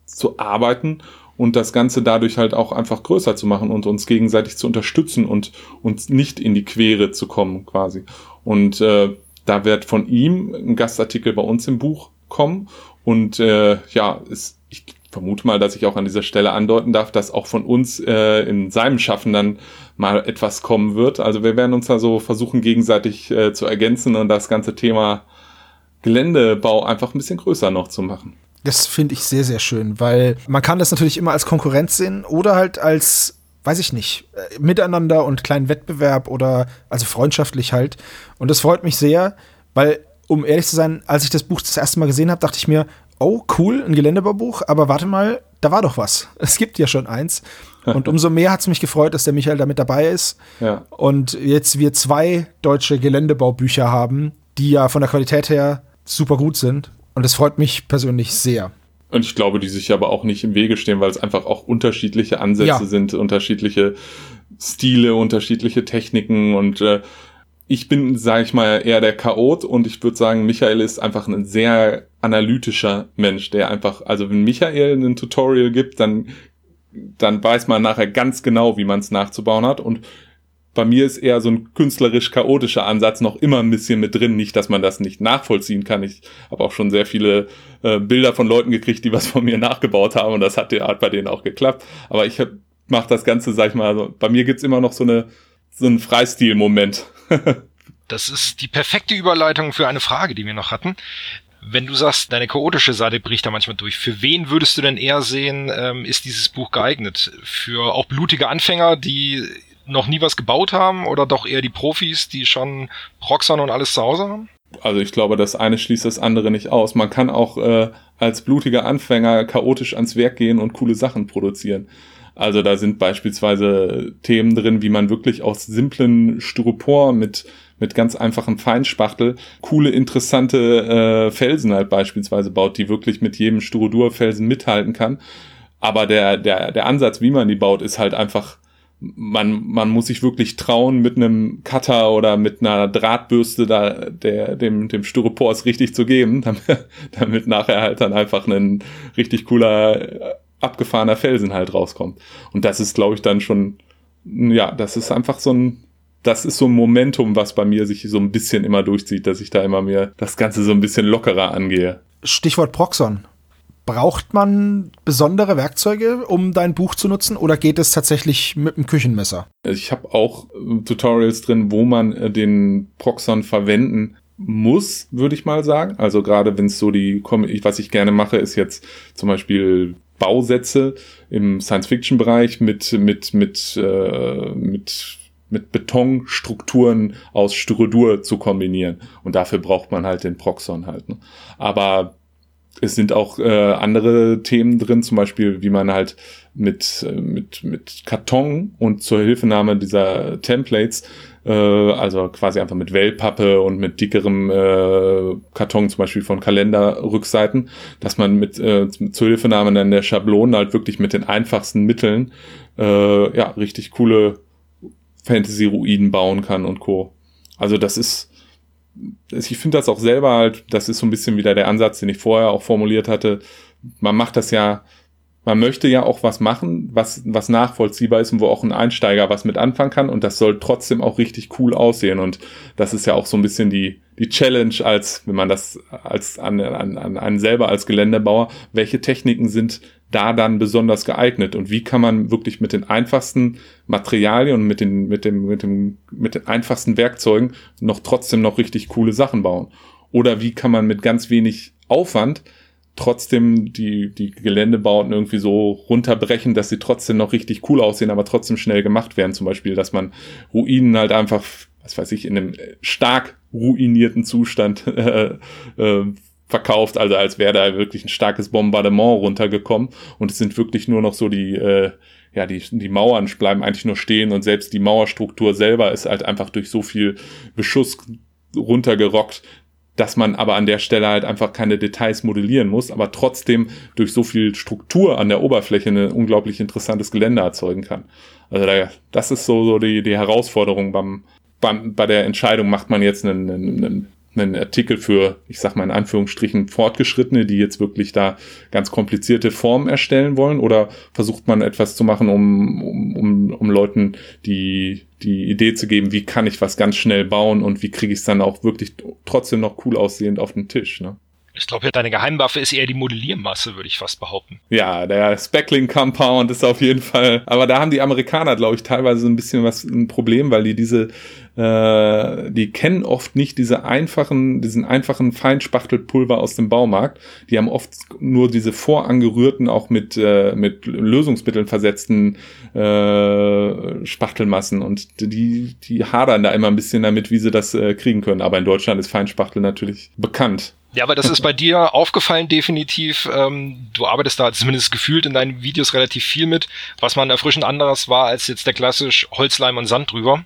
zu arbeiten und das Ganze dadurch halt auch einfach größer zu machen und uns gegenseitig zu unterstützen und uns nicht in die Quere zu kommen quasi. Und äh, da wird von ihm ein Gastartikel bei uns im Buch kommen und äh, ja, es, ich vermute mal, dass ich auch an dieser Stelle andeuten darf, dass auch von uns äh, in seinem Schaffen dann mal etwas kommen wird. Also wir werden uns da so versuchen, gegenseitig äh, zu ergänzen und das ganze Thema Geländebau einfach ein bisschen größer noch zu machen. Das finde ich sehr, sehr schön, weil man kann das natürlich immer als Konkurrenz sehen oder halt als, weiß ich nicht, äh, miteinander und kleinen Wettbewerb oder also freundschaftlich halt. Und das freut mich sehr, weil, um ehrlich zu sein, als ich das Buch das erste Mal gesehen habe, dachte ich mir, oh, cool, ein Geländebaubuch, aber warte mal, da war doch was. Es gibt ja schon eins. Und umso mehr hat es mich gefreut, dass der Michael da mit dabei ist. Ja. Und jetzt wir zwei deutsche Geländebaubücher haben, die ja von der Qualität her super gut sind. Und es freut mich persönlich sehr. Und ich glaube, die sich aber auch nicht im Wege stehen, weil es einfach auch unterschiedliche Ansätze Ja. sind, unterschiedliche Stile, unterschiedliche Techniken und äh, ich bin, sage ich mal, eher der Chaot und ich würde sagen, Michael ist einfach ein sehr analytischer Mensch, der einfach, also wenn Michael ein Tutorial gibt, dann, dann weiß man nachher ganz genau, wie man es nachzubauen hat und bei mir ist eher so ein künstlerisch-chaotischer Ansatz noch immer ein bisschen mit drin. Nicht, dass man das nicht nachvollziehen kann. Ich habe auch schon sehr viele äh, Bilder von Leuten gekriegt, die was von mir nachgebaut haben und das hat, hat bei denen auch geklappt. Aber ich mache das Ganze, sag ich mal, so, bei mir gibt's immer noch so eine so einen Freistil-Moment. Das ist die perfekte Überleitung für eine Frage, die wir noch hatten. Wenn du sagst, deine chaotische Seite bricht da manchmal durch, für wen würdest du denn eher sehen, ähm, ist dieses Buch geeignet? Für auch blutige Anfänger, die noch nie was gebaut haben oder doch eher die Profis, die schon Proxern und alles zu Hause haben? Also ich glaube, das eine schließt das andere nicht aus. Man kann auch äh, als blutiger Anfänger chaotisch ans Werk gehen und coole Sachen produzieren. Also da sind beispielsweise Themen drin, wie man wirklich aus simplen Styropor mit mit ganz einfachen Feinspachtel coole, interessante äh, Felsen halt beispielsweise baut, die wirklich mit jedem Styrodur-Felsen mithalten kann. Aber der, der, der Ansatz, wie man die baut, ist halt einfach, man, man muss sich wirklich trauen, mit einem Cutter oder mit einer Drahtbürste da der, dem, dem Styropor es richtig zu geben, damit, damit nachher halt dann einfach ein richtig cooler, abgefahrener Felsen halt rauskommt. Und das ist, glaube ich, dann schon, ja, das ist einfach so ein, das ist so ein Momentum, was bei mir sich so ein bisschen immer durchzieht, dass ich da immer mehr das Ganze so ein bisschen lockerer angehe. Stichwort Proxon. Braucht man besondere Werkzeuge, um dein Buch zu nutzen, oder geht es tatsächlich mit dem Küchenmesser? Ich habe auch äh, Tutorials drin, wo man äh, den Proxon verwenden muss, würde ich mal sagen. Also gerade wenn es so die, was ich gerne mache, ist jetzt zum Beispiel Bausätze im Science-Fiction-Bereich mit mit mit äh, mit mit Betonstrukturen aus Styrodur zu kombinieren. Und dafür braucht man halt den Proxon halt. Ne? Aber es sind auch äh, andere Themen drin, zum Beispiel, wie man halt mit, äh, mit, mit Karton und zur Hilfenahme dieser Templates, äh, also quasi einfach mit Wellpappe und mit dickerem äh, Karton, zum Beispiel von Kalenderrückseiten, dass man mit äh, zur Hilfenahme dann der Schablonen halt wirklich mit den einfachsten Mitteln äh, ja richtig coole Fantasy-Ruinen bauen kann und Co. Also das ist, ich finde das auch selber halt, das ist so ein bisschen wieder der Ansatz, den ich vorher auch formuliert hatte. Man macht das ja, man möchte ja auch was machen, was, was nachvollziehbar ist und wo auch ein Einsteiger was mit anfangen kann und das soll trotzdem auch richtig cool aussehen und das ist ja auch so ein bisschen die, die Challenge als, wenn man das als an, an, an einen selber als Geländebauer, welche Techniken sind da dann besonders geeignet und wie kann man wirklich mit den einfachsten Materialien und mit den, mit dem, mit dem, mit den einfachsten Werkzeugen noch trotzdem noch richtig coole Sachen bauen? Oder wie kann man mit ganz wenig Aufwand trotzdem die, die Geländebauten irgendwie so runterbrechen, dass sie trotzdem noch richtig cool aussehen, aber trotzdem schnell gemacht werden. Zum Beispiel, dass man Ruinen halt einfach, was weiß ich, in einem stark ruinierten Zustand äh, äh, verkauft, also als wäre da wirklich ein starkes Bombardement runtergekommen. Und es sind wirklich nur noch so die, äh, ja, die, die Mauern bleiben eigentlich nur stehen. Und selbst die Mauerstruktur selber ist halt einfach durch so viel Beschuss runtergerockt, dass man aber an der Stelle halt einfach keine Details modellieren muss, aber trotzdem durch so viel Struktur an der Oberfläche ein unglaublich interessantes Gelände erzeugen kann. Also da, das ist so, so die, die Herausforderung beim, beim, bei der Entscheidung, macht man jetzt einen, einen, einen Artikel für, ich sag mal in Anführungsstrichen, Fortgeschrittene, die jetzt wirklich da ganz komplizierte Formen erstellen wollen? Oder versucht man etwas zu machen, um, um, um, um Leuten die, die Idee zu geben, wie kann ich was ganz schnell bauen und wie kriege ich es dann auch wirklich trotzdem noch cool aussehend auf den Tisch? Ne? Ich glaube, deine Geheimwaffe ist eher die Modelliermasse, würde ich fast behaupten. Ja, der Speckling Compound ist auf jeden Fall. Aber da haben die Amerikaner, glaube ich, teilweise ein bisschen was ein Problem, weil die diese, äh, die kennen oft nicht diese einfachen, diesen einfachen Feinspachtelpulver aus dem Baumarkt. Die haben oft nur diese vorangerührten, auch mit äh, mit Lösungsmitteln versetzten äh, Spachtelmassen und die die hadern da immer ein bisschen damit, wie sie das äh, kriegen können. Aber in Deutschland ist Feinspachtel natürlich bekannt. Ja, aber das ist bei dir aufgefallen definitiv. Ähm, du arbeitest da zumindest gefühlt in deinen Videos relativ viel mit, was man erfrischend anderes war als jetzt der klassisch Holzleim und Sand drüber.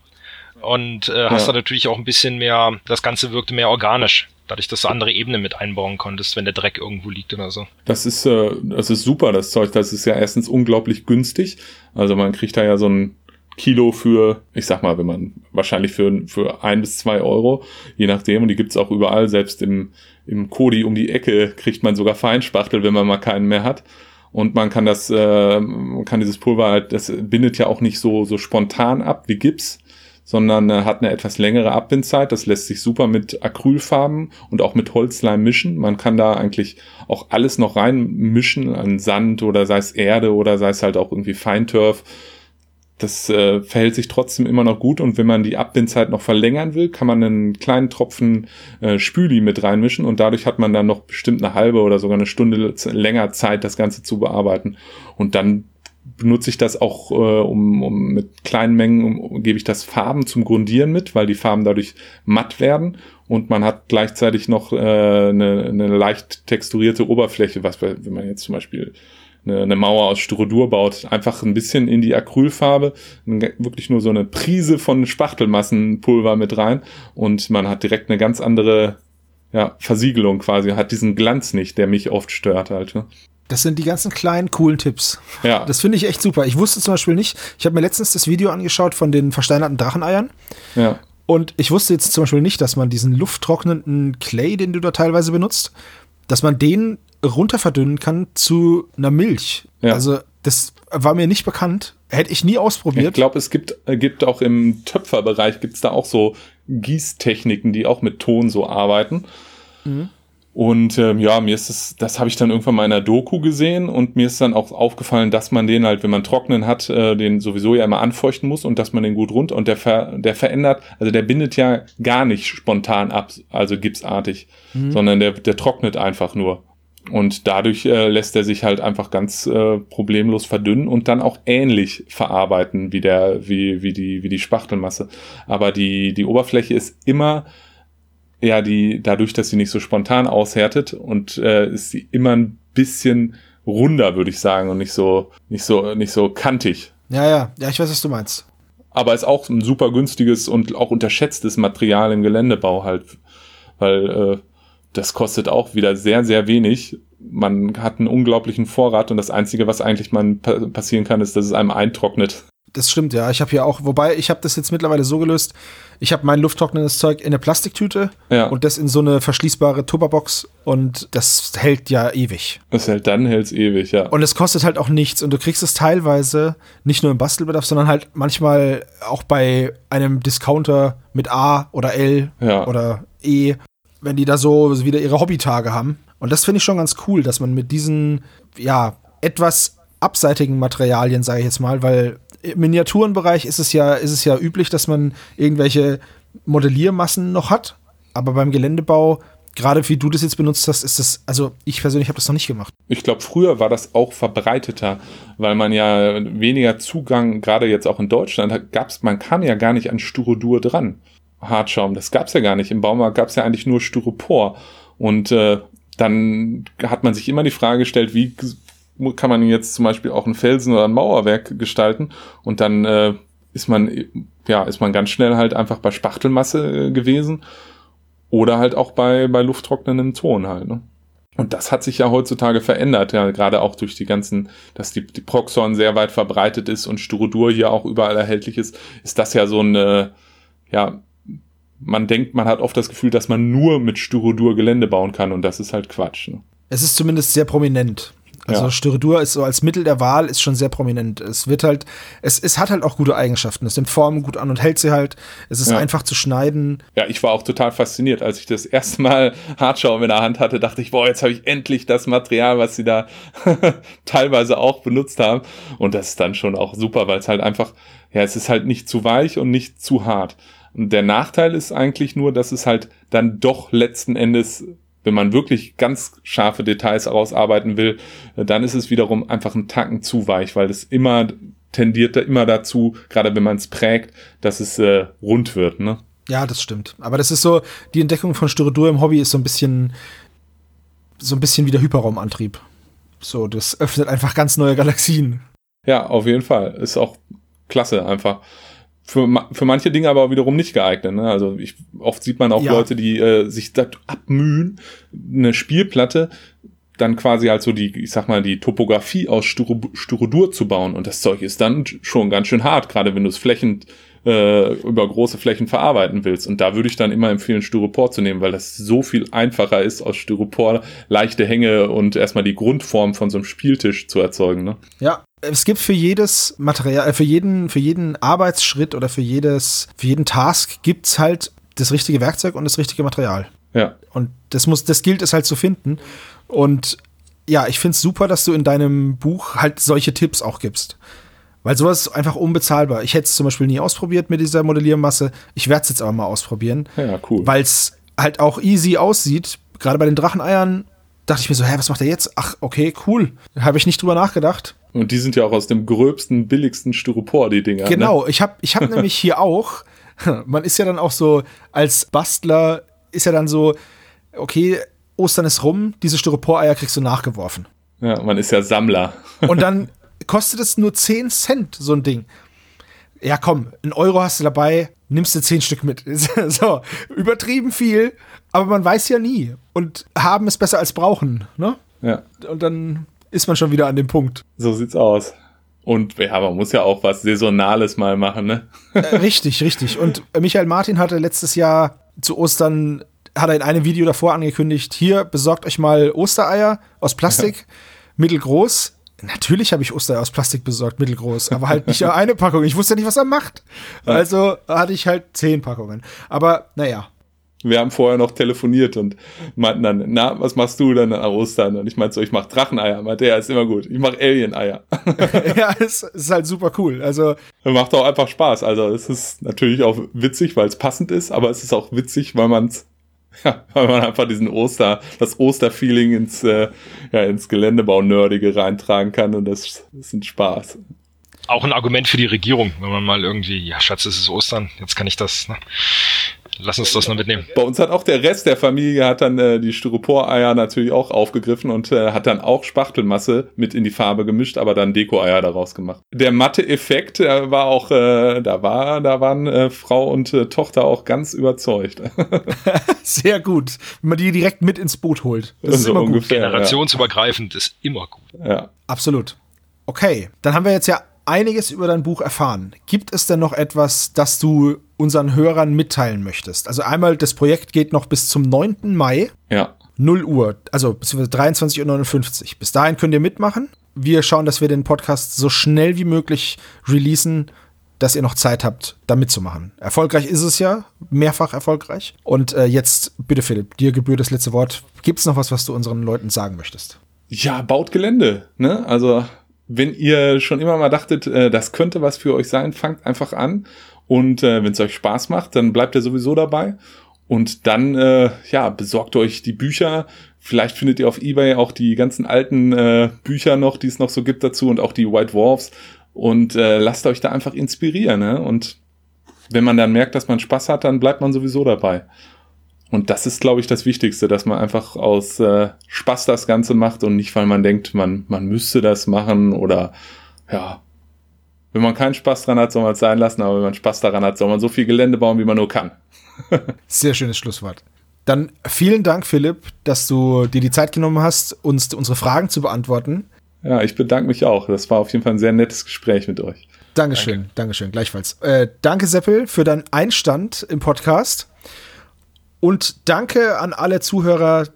Und äh, hast ja. da natürlich auch ein bisschen mehr, das Ganze wirkte mehr organisch, dadurch, dass du andere Ebenen mit einbauen konntest, wenn der Dreck irgendwo liegt oder so. Das ist, äh, das ist super, das Zeug. Das ist ja erstens unglaublich günstig. Also man kriegt da ja so ein Kilo für, ich sag mal, wenn man wahrscheinlich für, für ein bis zwei Euro, je nachdem. Und die gibt's auch überall, selbst im, im Kodi um die Ecke kriegt man sogar Feinspachtel, wenn man mal keinen mehr hat. Und man kann das, äh, kann dieses Pulver halt, das bindet ja auch nicht so, so spontan ab wie Gips, sondern äh, hat eine etwas längere Abbindzeit. Das lässt sich super mit Acrylfarben und auch mit Holzleim mischen. Man kann da eigentlich auch alles noch reinmischen, an Sand oder sei es Erde oder sei es halt auch irgendwie Feinturf das äh, verhält sich trotzdem immer noch gut und wenn man die Abbindzeit noch verlängern will, kann man einen kleinen Tropfen äh, Spüli mit reinmischen und dadurch hat man dann noch bestimmt eine halbe oder sogar eine Stunde länger Zeit, das Ganze zu bearbeiten. Und dann benutze ich das auch äh, um, um mit kleinen Mengen um, gebe ich das Farben zum Grundieren mit, weil die Farben dadurch matt werden und man hat gleichzeitig noch äh, eine, eine leicht texturierte Oberfläche, was wenn man jetzt zum Beispiel eine, eine Mauer aus Styrodur baut, einfach ein bisschen in die Acrylfarbe, wirklich nur so eine Prise von Spachtelmassenpulver mit rein und man hat direkt eine ganz andere ja, Versiegelung quasi, hat diesen Glanz nicht, der mich oft stört halt. Ne? Das sind die ganzen kleinen, coolen Tipps. Ja. Das finde ich echt super. Ich wusste zum Beispiel nicht, ich habe mir letztens das Video angeschaut von den versteinerten Dracheneiern. Ja. Und ich wusste jetzt zum Beispiel nicht, dass man diesen lufttrocknenden Clay, den du da teilweise benutzt, dass man den runter verdünnen kann zu einer Milch. Ja. Also das war mir nicht bekannt. Hätte ich nie ausprobiert. Ich glaube, es gibt, äh, gibt auch im Töpferbereich gibt es da auch so Gießtechniken, die auch mit Ton so arbeiten. Mhm. Und ähm, ja, mir ist es, das habe ich dann irgendwann mal in einer Doku gesehen und mir ist dann auch aufgefallen, dass man den halt, wenn man trocknen hat, äh, den sowieso ja immer anfeuchten muss und dass man den gut runter und der ver, der verändert, also der bindet ja gar nicht spontan ab, also gipsartig, mhm. sondern der, der trocknet einfach nur. Und dadurch äh, lässt er sich halt einfach ganz äh, problemlos verdünnen und dann auch ähnlich verarbeiten wie der, wie, wie die, wie die Spachtelmasse. Aber die, die Oberfläche ist immer, ja, die, dadurch, dass sie nicht so spontan aushärtet und äh, ist sie immer ein bisschen runder, würde ich sagen, und nicht so, nicht so, nicht so kantig. Ja, ja, ja, ich weiß, was du meinst. Aber ist auch ein super günstiges und auch unterschätztes Material im Geländebau halt, weil äh, das kostet auch wieder sehr, sehr wenig. Man hat einen unglaublichen Vorrat und das Einzige, was eigentlich man passieren kann, ist, dass es einem eintrocknet. Das stimmt, ja. Ich habe hier auch, wobei ich habe das jetzt mittlerweile so gelöst, ich habe mein lufttrocknendes Zeug in eine Plastiktüte ja. und das in so eine verschließbare Tupperbox und das hält ja ewig. Das hält dann, hält es ewig, ja. Und es kostet halt auch nichts und du kriegst es teilweise nicht nur im Bastelbedarf, sondern halt manchmal auch bei einem Discounter mit A oder L ja. oder E wenn die da so wieder ihre Hobbytage haben. Und das finde ich schon ganz cool, dass man mit diesen, ja, etwas abseitigen Materialien, sage ich jetzt mal, weil im Miniaturenbereich ist es ja, ist es ja üblich, dass man irgendwelche Modelliermassen noch hat. Aber beim Geländebau, gerade wie du das jetzt benutzt hast, ist das, also ich persönlich habe das noch nicht gemacht. Ich glaube, früher war das auch verbreiteter, weil man ja weniger Zugang, gerade jetzt auch in Deutschland, gab's, man kam ja gar nicht an Styrodur dran. Hartschaum, das gab's ja gar nicht. Im Baumarkt gab's ja eigentlich nur Styropor. Und äh, dann hat man sich immer die Frage gestellt, wie kann man jetzt zum Beispiel auch einen Felsen oder ein Mauerwerk gestalten und dann äh, ist man ja ist man ganz schnell halt einfach bei Spachtelmasse äh, gewesen oder halt auch bei bei lufttrocknendem Ton halt ne? und das hat sich ja heutzutage verändert ja gerade auch durch die ganzen dass die, die Proxon sehr weit verbreitet ist und Styrodur hier auch überall erhältlich ist ist das ja so eine ja man denkt man hat oft das Gefühl dass man nur mit Styrodur Gelände bauen kann und das ist halt Quatsch ne? Es ist zumindest sehr prominent. Also ja. Styrodur ist so als Mittel der Wahl ist schon sehr prominent. Es wird halt, es, es hat halt auch gute Eigenschaften. Es nimmt Formen gut an und hält sie halt. Es ist ja. einfach zu schneiden. Ja, ich war auch total fasziniert, als ich das erste Mal Hartschaum in der Hand hatte, dachte ich, boah, jetzt habe ich endlich das Material, was sie da teilweise auch benutzt haben. Und das ist dann schon auch super, weil es halt einfach, ja, es ist halt nicht zu weich und nicht zu hart. Und der Nachteil ist eigentlich nur, dass es halt dann doch letzten Endes wenn man wirklich ganz scharfe Details herausarbeiten will, dann ist es wiederum einfach ein Tacken zu weich, weil es immer tendiert immer dazu, gerade wenn man es prägt, dass es äh, rund wird, ne? Ja, das stimmt. Aber das ist so, die Entdeckung von Styrodur im Hobby ist so ein bisschen, so ein bisschen wie der Hyperraumantrieb. So, das öffnet einfach ganz neue Galaxien. Ja, auf jeden Fall. Ist auch klasse einfach für, für manche Dinge aber wiederum nicht geeignet. Ne? Also ich, oft sieht man auch ja. Leute, die äh, sich das abmühen, eine Spielplatte dann quasi halt so die, ich sag mal, die Topografie aus Styrodur zu bauen. Und das Zeug ist dann schon ganz schön hart, gerade wenn du es flächend äh, über große Flächen verarbeiten willst. Und da würde ich dann immer empfehlen, Styropor zu nehmen, weil das so viel einfacher ist, aus Styropor leichte Hänge und erstmal die Grundform von so einem Spieltisch zu erzeugen. Ne? Ja, es gibt für jedes Material, äh, für jeden, für jeden Arbeitsschritt oder für jedes, für jeden Task gibt's halt das richtige Werkzeug und das richtige Material. Ja. Und das muss, das gilt es halt zu finden. Und ja, ich find's super, dass du in deinem Buch halt solche Tipps auch gibst. Weil sowas ist einfach unbezahlbar. Ich hätte es zum Beispiel nie ausprobiert mit dieser Modelliermasse. Ich werde es jetzt aber mal ausprobieren. Ja, cool. Weil es halt auch easy aussieht. Gerade bei den Dracheneiern dachte ich mir so, hä, was macht er jetzt? Ach, okay, cool. Habe ich nicht drüber nachgedacht. Und die sind ja auch aus dem gröbsten, billigsten Styropor, die Dinger. Genau, ne? ich habe ich hab nämlich hier auch, man ist ja dann auch so, als Bastler ist ja dann so, okay, Ostern ist rum, diese Styroporeier kriegst du nachgeworfen. Ja, man ist ja Sammler. Und dann kostet es nur 10 Cent, so ein Ding. Ja, komm, ein Euro hast du dabei, nimmst du 10 Stück mit. so, übertrieben viel, aber man weiß ja nie. Und haben ist besser als brauchen, ne? Ja. Und dann ist man schon wieder an dem Punkt. So sieht's aus. Und ja, man muss ja auch was Saisonales mal machen, ne? Äh, richtig, richtig. Und Michael Martin hatte letztes Jahr zu Ostern, hat er in einem Video davor angekündigt, hier besorgt euch mal Ostereier aus Plastik, ja. mittelgroß. Natürlich habe ich Ostereier aus Plastik besorgt, mittelgroß, aber halt nicht eine Packung. Ich wusste ja nicht, was er macht. Also hatte ich halt zehn Packungen. Aber naja, wir haben vorher noch telefoniert und meinten dann, na, was machst du dann an Ostern? Und ich meinte so, ich mach Dracheneier. Meinte, ja, ist immer gut. Ich mach Alien-Eier. ja, es ist halt super cool. Also. Macht auch einfach Spaß. Also, es ist natürlich auch witzig, weil es passend ist, aber es ist auch witzig, weil man es ja, weil man einfach diesen Oster, das Osterfeeling ins, äh, ja, ins Geländebau-Nerdige reintragen kann und das, das ist ein Spaß. Auch ein Argument für die Regierung, wenn man mal irgendwie, ja, Schatz, es ist Ostern, jetzt kann ich das, ne? Lass uns das noch mitnehmen. Bei uns hat auch der Rest der Familie hat dann äh, die Styropor-Eier natürlich auch aufgegriffen und äh, hat dann auch Spachtelmasse mit in die Farbe gemischt, aber dann Deko-Eier daraus gemacht. Der Matte-Effekt äh, war auch, äh, da war, da waren äh, Frau und äh, Tochter auch ganz überzeugt. Sehr gut, wenn man die direkt mit ins Boot holt. Das ist immer ungefähr, gut. Generationsübergreifend ja. ist immer gut. Ja. Absolut. Okay, dann haben wir jetzt ja einiges über dein Buch erfahren. Gibt es denn noch etwas, das du unseren Hörern mitteilen möchtest? Also einmal, das Projekt geht noch bis zum 9. Mai. Ja. 0 Uhr, also bis 23.59 Uhr. Bis dahin könnt ihr mitmachen. Wir schauen, dass wir den Podcast so schnell wie möglich releasen, dass ihr noch Zeit habt, da mitzumachen. Erfolgreich ist es ja, mehrfach erfolgreich. Und äh, jetzt, bitte Philipp, dir gebührt das letzte Wort. Gibt es noch was, was du unseren Leuten sagen möchtest? ja, baut Gelände. Ne? Also wenn ihr schon immer mal dachtet, äh, das könnte was für euch sein, fangt einfach an. Und äh, wenn es euch Spaß macht, dann bleibt ihr sowieso dabei. Und dann, äh, ja, besorgt euch die Bücher. Vielleicht findet ihr auf Ebay auch die ganzen alten äh, Bücher noch, die es noch so gibt dazu und auch die White Dwarfs. Und äh, lasst euch da einfach inspirieren. Ne? Und wenn man dann merkt, dass man Spaß hat, dann bleibt man sowieso dabei. Und das ist, glaube ich, das Wichtigste, dass man einfach aus äh, Spaß das Ganze macht und nicht, weil man denkt, man, man müsste das machen oder ja. Wenn man keinen Spaß dran hat, soll man es sein lassen, aber wenn man Spaß daran hat, soll man so viel Gelände bauen, wie man nur kann. Sehr schönes Schlusswort. Dann vielen Dank, Philipp, dass du dir die Zeit genommen hast, uns unsere Fragen zu beantworten. Ja, ich bedanke mich auch. Das war auf jeden Fall ein sehr nettes Gespräch mit euch. Dankeschön, Danke. Dankeschön, gleichfalls. Äh, danke, Seppel, für deinen Einstand im Podcast. Und danke an alle Zuhörer.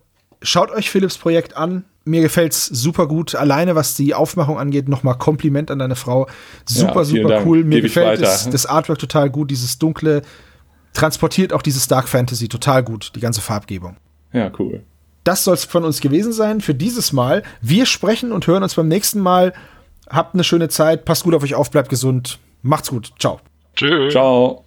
Schaut euch Philipps Projekt an. Mir gefällt es super gut. Alleine was die Aufmachung angeht, nochmal Kompliment an deine Frau. Super, ja, super Dank. cool. Mir Gebe gefällt das, das Artwork total gut. Dieses dunkle transportiert auch dieses Dark Fantasy total gut, die ganze Farbgebung. Ja, cool. Das soll es von uns gewesen sein für dieses Mal. Wir sprechen und hören uns beim nächsten Mal. Habt eine schöne Zeit, passt gut auf euch auf, bleibt gesund. Macht's gut. Ciao. Tschüss. Ciao.